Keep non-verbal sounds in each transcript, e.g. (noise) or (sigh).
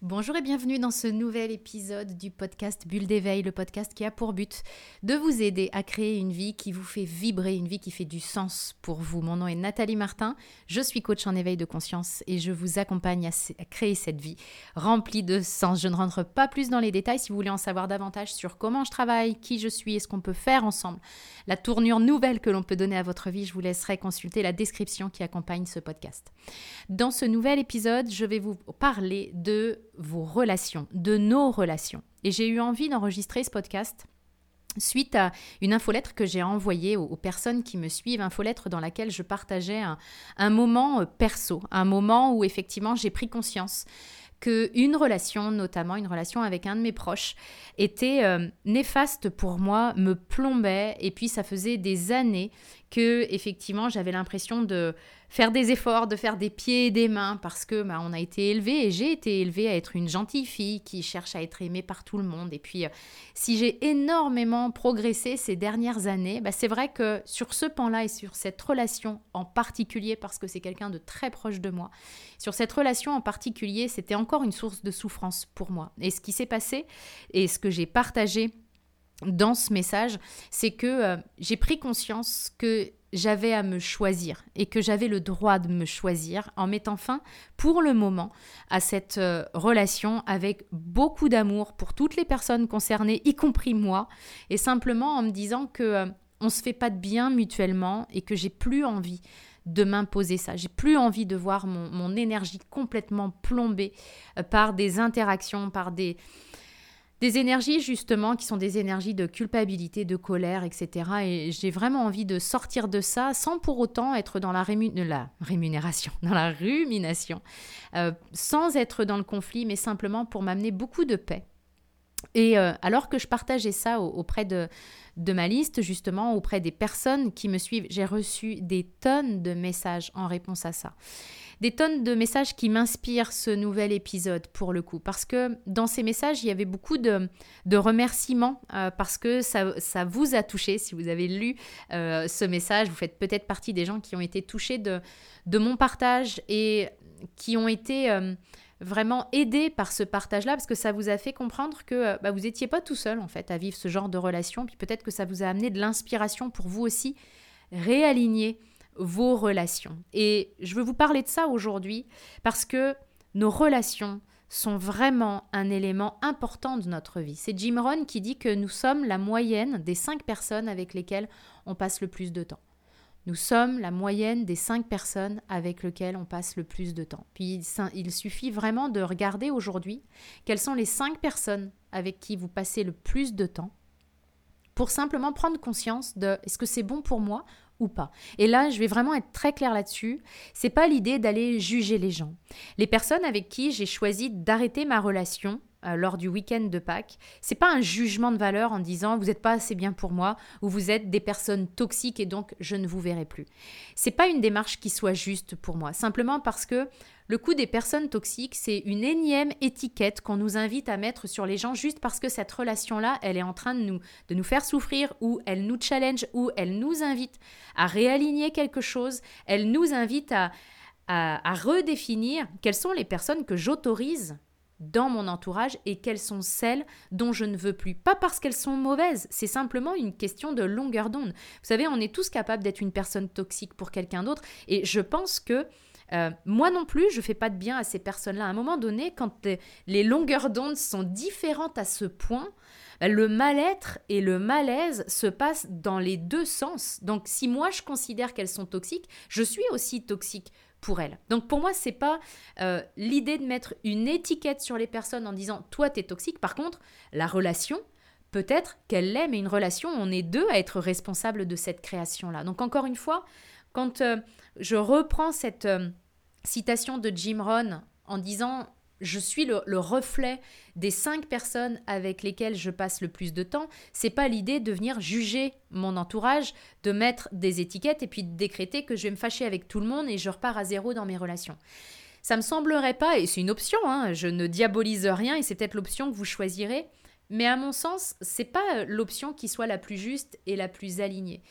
Bonjour et bienvenue dans ce nouvel épisode du podcast Bulle d'éveil, le podcast qui a pour but de vous aider à créer une vie qui vous fait vibrer, une vie qui fait du sens pour vous. Mon nom est Nathalie Martin, je suis coach en éveil de conscience et je vous accompagne à, créer cette vie remplie de sens. Je ne rentre pas plus dans les détails si vous voulez en savoir davantage sur comment je travaille, qui je suis et ce qu'on peut faire ensemble. La tournure nouvelle que l'on peut donner à votre vie, je vous laisserai consulter la description qui accompagne ce podcast. Dans ce nouvel épisode, je vais vous parler de vos relations, de nos relations. Et j'ai eu envie d'enregistrer ce podcast suite à une infolettre que j'ai envoyée aux, personnes qui me suivent, infolettre dans laquelle je partageais un, moment euh, perso, un moment où effectivement j'ai pris conscience que une relation, notamment une relation avec un de mes proches, était euh, néfaste pour moi, me plombait, et puis ça faisait des années que effectivement j'avais l'impression de faire des efforts, de faire des pieds et des mains parce que bah, on a été élevé et j'ai été élevée à être une gentille fille qui cherche à être aimée par tout le monde. Et puis euh, si j'ai énormément progressé ces dernières années, bah, c'est vrai que sur ce pan-là et sur cette relation en particulier parce que c'est quelqu'un de très proche de moi, sur cette relation en particulier, c'était encore une source de souffrance pour moi. Et ce qui s'est passé et ce que j'ai partagé dans ce message, c'est que euh, j'ai pris conscience que j'avais à me choisir et que j'avais le droit de me choisir en mettant fin pour le moment à cette euh, relation avec beaucoup d'amour pour toutes les personnes concernées, y compris moi, et simplement en me disant que euh, on se fait pas de bien mutuellement et que j'ai plus envie de m'imposer ça. J'ai plus envie de voir mon, mon énergie complètement plombée par des interactions, par des, des énergies justement qui sont des énergies de culpabilité, de colère, etc. Et j'ai vraiment envie de sortir de ça sans pour autant être dans la, rémunération, (laughs) dans la rumination, euh, sans être dans le conflit, mais simplement pour m'amener beaucoup de paix. Et euh, alors que je partageais ça auprès de, de ma liste, justement, auprès des personnes qui me suivent, j'ai reçu des tonnes de messages en réponse à ça des tonnes de messages qui m'inspirent ce nouvel épisode pour le coup. Parce que dans ces messages, il y avait beaucoup de, remerciements euh, parce que ça, vous a touché. Si vous avez lu euh, ce message, vous faites peut-être partie des gens qui ont été touchés de, mon partage et qui ont été... Euh, vraiment aidés par ce partage-là, parce que ça vous a fait comprendre que bah, vous n'étiez pas tout seul, en fait, à vivre ce genre de relation, puis peut-être que ça vous a amené de l'inspiration pour vous aussi réaligner vos relations. Et je veux vous parler de ça aujourd'hui parce que nos relations sont vraiment un élément important de notre vie. C'est Jim Rohn qui dit que nous sommes la moyenne des cinq personnes avec lesquelles on passe le plus de temps. Nous sommes la moyenne des cinq personnes avec lesquelles on passe le plus de temps. Puis il suffit vraiment de regarder aujourd'hui quelles sont les cinq personnes avec qui vous passez le plus de temps pour simplement prendre conscience de est-ce que c'est bon pour moi pas. Et là, je vais vraiment être très claire là-dessus. C'est pas l'idée d'aller juger les gens. Les personnes avec qui j'ai choisi d'arrêter ma relation euh, lors du week-end de Pâques, c'est pas un jugement de valeur en disant vous n'êtes pas assez bien pour moi ou vous êtes des personnes toxiques et donc je ne vous verrai plus. C'est pas une démarche qui soit juste pour moi, simplement parce que le coup des personnes toxiques, c'est une énième étiquette qu'on nous invite à mettre sur les gens juste parce que cette relation-là, elle est en train de nous, de nous faire souffrir ou elle nous challenge ou elle nous invite à réaligner quelque chose, elle nous invite à, à, redéfinir quelles sont les personnes que j'autorise dans mon entourage et quelles sont celles dont je ne veux plus. Pas parce qu'elles sont mauvaises, c'est simplement une question de longueur d'onde. Vous savez, on est tous capables d'être une personne toxique pour quelqu'un d'autre et je pense que euh, moi non plus, je fais pas de bien à ces personnes-là. À un moment donné, quand les longueurs d'onde sont différentes à ce point, bah, le mal-être et le malaise se passent dans les deux sens. Donc si moi je considère qu'elles sont toxiques, je suis aussi toxique pour elles. Donc pour moi, c'est pas euh, l'idée de mettre une étiquette sur les personnes en disant toi tu es toxique. Par contre, la relation, peut-être qu'elle l'est, mais une relation, on est deux à être responsables de cette création-là. Donc encore une fois, quand euh, je reprends cette euh, citation de Jim Rohn en disant je suis le, reflet des cinq personnes avec lesquelles je passe le plus de temps. C'est pas l'idée de venir juger mon entourage, de mettre des étiquettes et puis de décréter que je vais me fâcher avec tout le monde et je repars à zéro dans mes relations. Ça me semblerait pas, et c'est une option, hein, je ne diabolise rien et c'est peut-être l'option que vous choisirez, mais à mon sens, c'est pas l'option qui soit la plus juste et la plus alignée.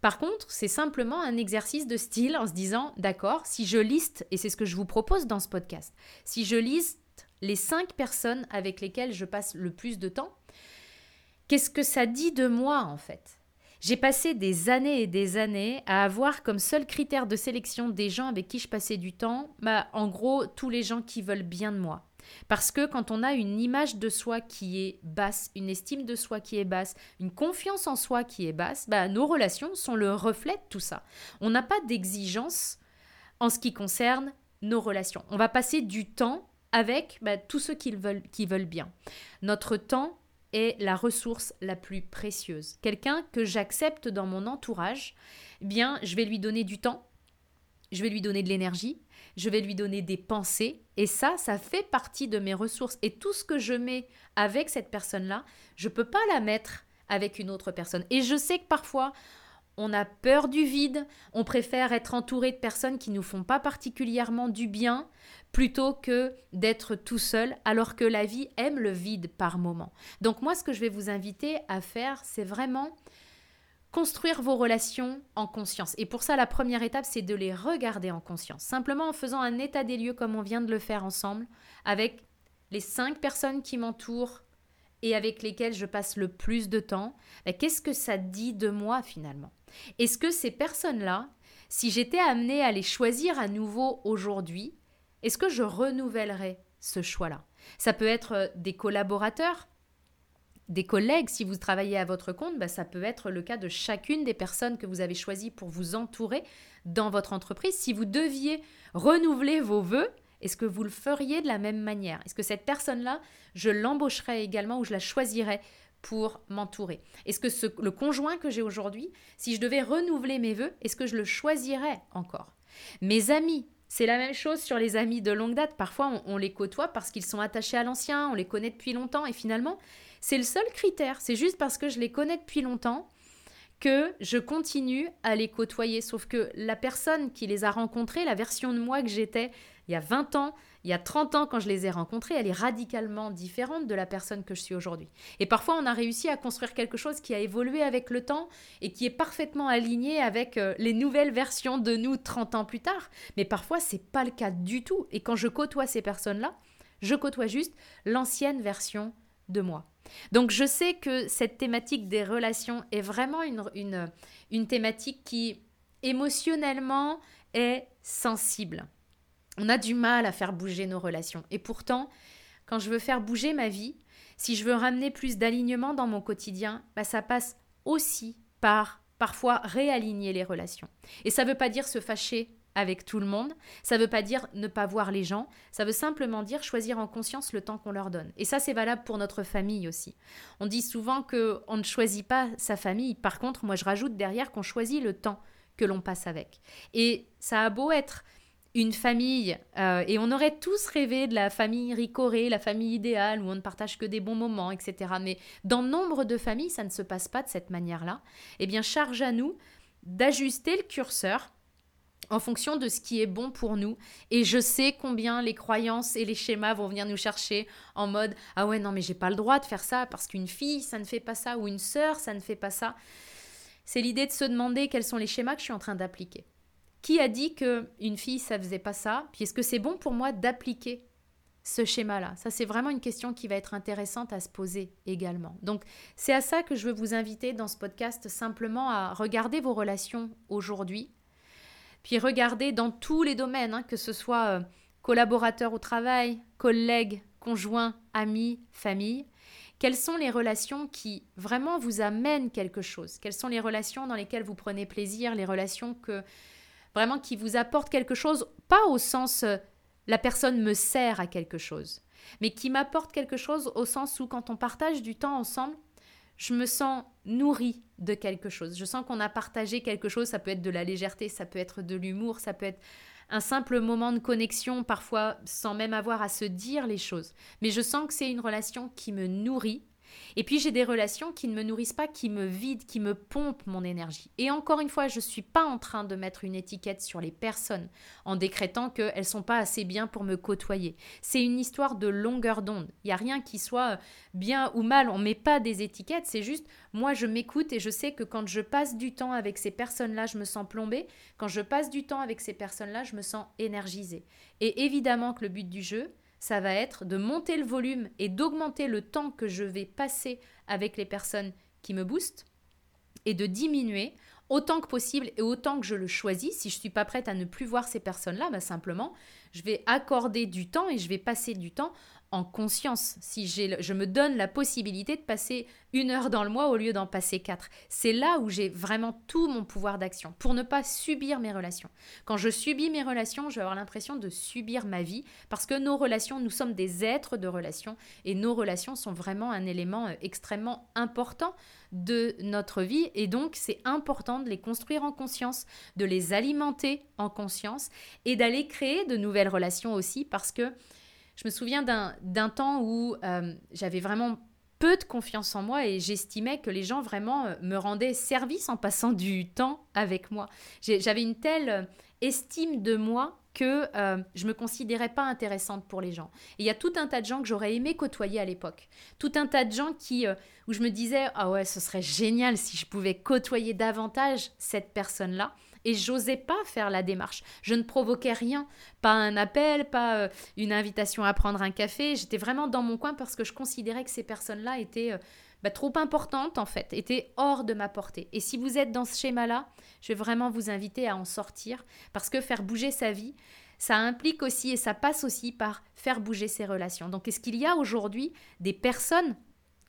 Par contre, c'est simplement un exercice de style en se disant, d'accord, si je liste, et c'est ce que je vous propose dans ce podcast, si je liste les cinq personnes avec lesquelles je passe le plus de temps, qu'est-ce que ça dit de moi en fait? J'ai passé des années et des années à avoir comme seul critère de sélection des gens avec qui je passais du temps, bah, en gros tous les gens qui veulent bien de moi. Parce que quand on a une image de soi qui est basse, une estime de soi qui est basse, une confiance en soi qui est basse, bah, nos relations sont le reflet de tout ça. On n'a pas d'exigence en ce qui concerne nos relations. On va passer du temps avec bah, tous ceux qui veulent, qui veulent bien. Notre temps est la ressource la plus précieuse. Quelqu'un que j'accepte dans mon entourage, eh bien, je vais lui donner du temps, je vais lui donner de l'énergie, je vais lui donner des pensées. Et ça, ça fait partie de mes ressources. Et tout ce que je mets avec cette personne-là, je ne peux pas la mettre avec une autre personne. Et je sais que parfois, on a peur du vide, on préfère être entouré de personnes qui ne nous font pas particulièrement du bien plutôt que d'être tout seul, alors que la vie aime le vide par moment. Donc moi, ce que je vais vous inviter à faire, c'est vraiment construire vos relations en conscience. Et pour ça, la première étape, c'est de les regarder en conscience. Simplement en faisant un état des lieux comme on vient de le faire ensemble, avec les cinq personnes qui m'entourent et avec lesquelles je passe le plus de temps, ben, qu'est-ce que ça dit de moi finalement? Est-ce que ces personnes-là, si j'étais amenée à les choisir à nouveau aujourd'hui, est-ce que je renouvellerais ce choix-là? Ça peut être euh, des collaborateurs, des collègues, si vous travaillez à votre compte, bah, ça peut être le cas de chacune des personnes que vous avez choisies pour vous entourer dans votre entreprise. Si vous deviez renouveler vos voeux, est-ce que vous le feriez de la même manière? Est-ce que cette personne-là, je l'embaucherais également ou je la choisirais pour m'entourer? Est-ce que le conjoint que j'ai aujourd'hui, si je devais renouveler mes voeux, est-ce que je le choisirais encore? Mes amis, c'est la même chose sur les amis de longue date. Parfois, on les côtoie parce qu'ils sont attachés à l'ancien, on les connaît depuis longtemps et finalement, c'est le seul critère. C'est juste parce que je les connais depuis longtemps que je continue à les côtoyer. Sauf que la personne qui les a rencontrés, la version de moi que j'étais il y a 20 ans, il y a 30 ans quand je les ai rencontrés, elle est radicalement différente de la personne que je suis aujourd'hui. Et parfois, on a réussi à construire quelque chose qui a évolué avec le temps et qui est parfaitement aligné avec euh, les nouvelles versions de nous 30 ans plus tard. Mais parfois, c'est pas le cas du tout. Et quand je côtoie ces personnes-là, je côtoie juste l'ancienne version de moi. Donc je sais que cette thématique des relations est vraiment une, une, une thématique qui émotionnellement est sensible. On a du mal à faire bouger nos relations. Et pourtant, quand je veux faire bouger ma vie, si je veux ramener plus d'alignement dans mon quotidien, bah ça passe aussi par parfois réaligner les relations. Et ça ne veut pas dire se fâcher avec tout le monde. Ça ne veut pas dire ne pas voir les gens. Ça veut simplement dire choisir en conscience le temps qu'on leur donne. Et ça, c'est valable pour notre famille aussi. On dit souvent que on ne choisit pas sa famille. Par contre, moi, je rajoute derrière qu'on choisit le temps que l'on passe avec. Et ça a beau être une famille, euh, et on aurait tous rêvé de la famille ricorée, la famille idéale, où on ne partage que des bons moments, etc. Mais dans nombre de familles, ça ne se passe pas de cette manière-là. Eh bien, charge à nous d'ajuster le curseur en fonction de ce qui est bon pour nous. Et je sais combien les croyances et les schémas vont venir nous chercher en mode ah ouais non mais j'ai pas le droit de faire ça parce qu'une fille ça ne fait pas ça ou une sœur ça ne fait pas ça. C'est l'idée de se demander quels sont les schémas que je suis en train d'appliquer. Qui a dit que une fille ça faisait pas ça? Puis est-ce que c'est bon pour moi d'appliquer ce schéma-là? Ça c'est vraiment une question qui va être intéressante à se poser également. Donc c'est à ça que je veux vous inviter dans ce podcast simplement à regarder vos relations aujourd'hui. Puis regardez dans tous les domaines, hein, que ce soit euh, collaborateur au travail, collègues, conjoints, amis, famille, quelles sont les relations qui vraiment vous amènent quelque chose? Quelles sont les relations dans lesquelles vous prenez plaisir, les relations que vraiment qui vous apportent quelque chose, pas au sens euh, la personne me sert à quelque chose, mais qui m'apportent quelque chose au sens où quand on partage du temps ensemble, je me sens nourrie de quelque chose. Je sens qu'on a partagé quelque chose, ça peut être de la légèreté, ça peut être de l'humour, ça peut être un simple moment de connexion, parfois sans même avoir à se dire les choses. Mais je sens que c'est une relation qui me nourrit et puis j'ai des relations qui ne me nourrissent pas, qui me vident, qui me pompent mon énergie. Et encore une fois, je ne suis pas en train de mettre une étiquette sur les personnes en décrétant qu'elles ne sont pas assez bien pour me côtoyer. C'est une histoire de longueur d'onde. Il n'y a rien qui soit bien ou mal. On ne met pas des étiquettes. C'est juste, moi, je m'écoute et je sais que quand je passe du temps avec ces personnes-là, je me sens plombée. Quand je passe du temps avec ces personnes-là, je me sens énergisée. Et évidemment que le but du jeu, ça va être de monter le volume et d'augmenter le temps que je vais passer avec les personnes qui me boostent et de diminuer autant que possible et autant que je le choisis. Si je ne suis pas prête à ne plus voir ces personnes-là, bah simplement, je vais accorder du temps et je vais passer du temps en conscience, si je me donne la possibilité de passer une heure dans le mois au lieu d'en passer quatre. C'est là où j'ai vraiment tout mon pouvoir d'action pour ne pas subir mes relations. Quand je subis mes relations, je vais avoir l'impression de subir ma vie parce que nos relations, nous sommes des êtres de relations et nos relations sont vraiment un élément euh, extrêmement important de notre vie et donc c'est important de les construire en conscience, de les alimenter en conscience et d'aller créer de nouvelles relations aussi parce que je me souviens d'un temps où euh, j'avais vraiment peu de confiance en moi et j'estimais que les gens vraiment euh, me rendaient service en passant du temps avec moi. J'avais une telle euh, estime de moi que je me considérais pas intéressante pour les gens. Et il y a tout un tas de gens que j'aurais aimé côtoyer à l'époque. Tout un tas de gens qui, où je me disais, ah ouais, ce serait génial si je pouvais côtoyer davantage cette personne-là et j'osais pas faire la démarche. Je ne provoquais rien, pas un appel, pas euh, une invitation à prendre un café. J'étais vraiment dans mon coin parce que je considérais que ces personnes-là étaient euh, bah, trop importantes en fait, étaient hors de ma portée. Et si vous êtes dans ce schéma-là, je vais vraiment vous inviter à en sortir parce que faire bouger sa vie, ça implique aussi et ça passe aussi par faire bouger ses relations. Donc est-ce qu'il y a aujourd'hui des personnes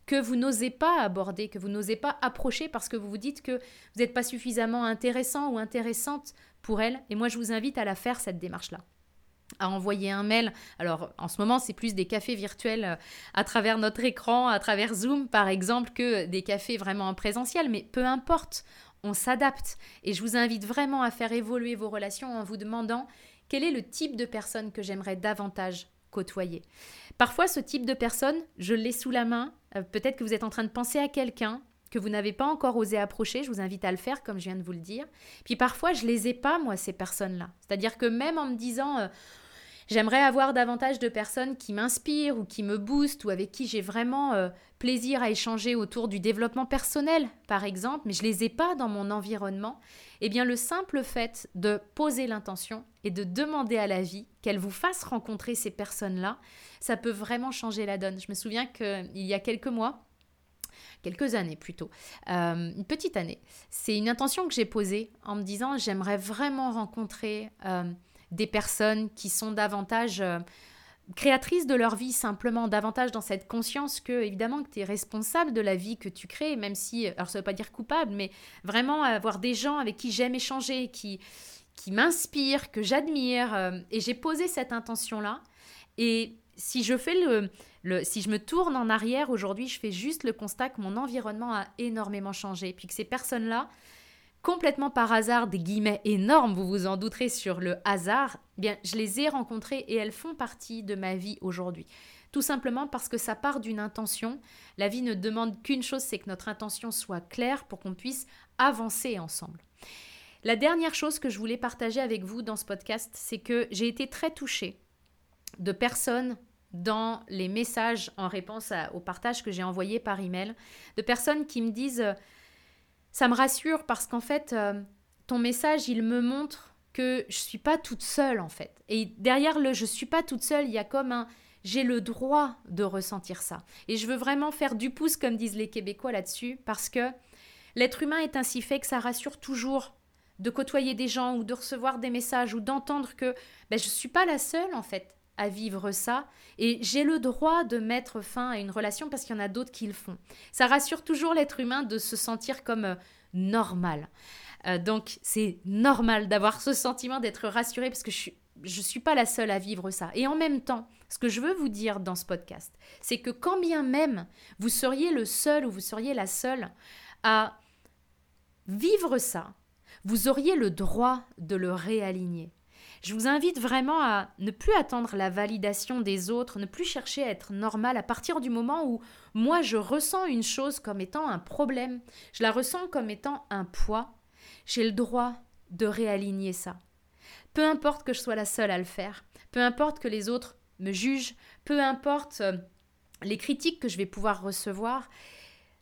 que vous n'osez pas aborder, que vous n'osez pas approcher parce que vous vous dites que vous n'êtes pas suffisamment intéressant ou intéressante pour elle. Et moi, je vous invite à la faire, cette démarche-là à envoyer un mail. Alors en ce moment, c'est plus des cafés virtuels euh, à travers notre écran, à travers Zoom par exemple, que des cafés vraiment en présentiel, mais peu importe, on s'adapte. Et je vous invite vraiment à faire évoluer vos relations en vous demandant quel est le type de personne que j'aimerais davantage côtoyer. Parfois, ce type de personne, je l'ai sous la main. Euh, peut-être que vous êtes en train de penser à quelqu'un que vous n'avez pas encore osé approcher, je vous invite à le faire comme je viens de vous le dire. Puis parfois, je les ai pas, moi, ces personnes-là. C'est-à-dire que même en me disant, euh, J'aimerais avoir davantage de personnes qui m'inspirent ou qui me boostent ou avec qui j'ai vraiment euh, plaisir à échanger autour du développement personnel, par exemple, mais je les ai pas dans mon environnement. Eh bien, le simple fait de poser l'intention et de demander à la vie qu'elle vous fasse rencontrer ces personnes-là, ça peut vraiment changer la donne. Je me souviens qu'il y a quelques mois, quelques années plutôt, euh, une petite année. C'est une intention que j'ai posée en me disant j'aimerais vraiment rencontrer euh, des personnes qui sont davantage euh, créatrices de leur vie simplement, davantage dans cette conscience que évidemment que tu es responsable de la vie que tu crées, même si, alors ça ne veut pas dire coupable, mais vraiment avoir des gens avec qui j'aime échanger, qui, qui m'inspirent, que j'admire. Euh, et j'ai posé cette intention-là. Et si je fais le, le, si je me tourne en arrière aujourd'hui, je fais juste le constat que mon environnement a énormément changé, puis que ces personnes-là, complètement par hasard, des guillemets énormes, vous vous en douterez sur le hasard, eh bien, je les ai rencontrées et elles font partie de ma vie aujourd'hui. Tout simplement parce que ça part d'une intention. La vie ne demande qu'une chose, c'est que notre intention soit claire pour qu'on puisse avancer ensemble. La dernière chose que je voulais partager avec vous dans ce podcast, c'est que j'ai été très touchée de personnes dans les messages en réponse au partage que j'ai envoyé par email, de personnes qui me disent ça me rassure parce qu'en fait, euh, ton message, il me montre que je suis pas toute seule en fait. Et derrière le je suis pas toute seule, il y a comme un j'ai le droit de ressentir ça. Et je veux vraiment faire du pouce comme disent les Québécois là-dessus parce que l'être humain est ainsi fait que ça rassure toujours de côtoyer des gens ou de recevoir des messages ou d'entendre que ben, je suis pas la seule en fait à vivre ça et j'ai le droit de mettre fin à une relation parce qu'il y en a d'autres qui le font. Ça rassure toujours l'être humain de se sentir comme euh, normal. Euh, donc c'est normal d'avoir ce sentiment d'être rassuré parce que je suis je suis pas la seule à vivre ça. Et en même temps, ce que je veux vous dire dans ce podcast, c'est que quand bien même vous seriez le seul ou vous seriez la seule à vivre ça, vous auriez le droit de le réaligner. Je vous invite vraiment à ne plus attendre la validation des autres, ne plus chercher à être normal à partir du moment où moi je ressens une chose comme étant un problème, je la ressens comme étant un poids. J'ai le droit de réaligner ça. Peu importe que je sois la seule à le faire, peu importe que les autres me jugent, peu importe euh, les critiques que je vais pouvoir recevoir,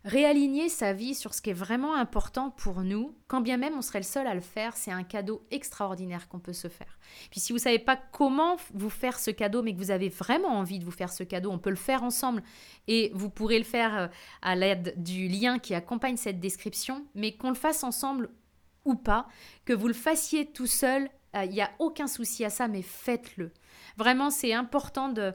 Réaligner sa vie sur ce qui est vraiment important pour nous, quand bien même on serait le seul à le faire, c'est un cadeau extraordinaire qu'on peut se faire. Puis si vous ne savez pas comment vous faire ce cadeau, mais que vous avez vraiment envie de vous faire ce cadeau, on peut le faire ensemble et vous pourrez le faire euh, à l'aide du lien qui accompagne cette description, mais qu'on le fasse ensemble ou pas, que vous le fassiez tout seul, euh, il n'y a aucun souci à ça, mais faites-le. Vraiment, c'est important de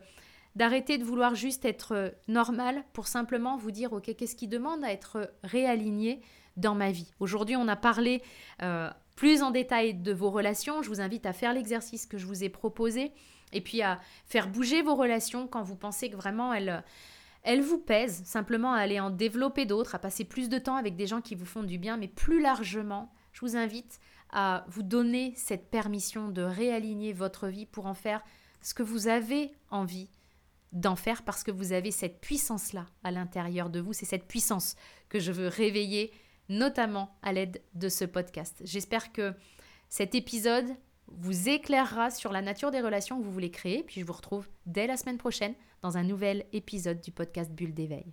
d'arrêter de vouloir juste être euh, normal pour simplement vous dire, ok, qu'est-ce qui demande à être réaligné dans ma vie? Aujourd'hui, on a parlé euh, plus en détail de vos relations. Je vous invite à faire l'exercice que je vous ai proposé et puis à faire bouger vos relations quand vous pensez que vraiment elles, elles vous pèsent, simplement à aller en développer d'autres, à passer plus de temps avec des gens qui vous font du bien, mais plus largement, je vous invite à vous donner cette permission de réaligner votre vie pour en faire ce que vous avez envie d'en faire parce que vous avez cette puissance-là à l'intérieur de vous. C'est cette puissance que je veux réveiller, notamment à l'aide de ce podcast. J'espère que cet épisode vous éclairera sur la nature des relations que vous voulez créer. Puis je vous retrouve dès la semaine prochaine dans un nouvel épisode du podcast Bulle d'éveil.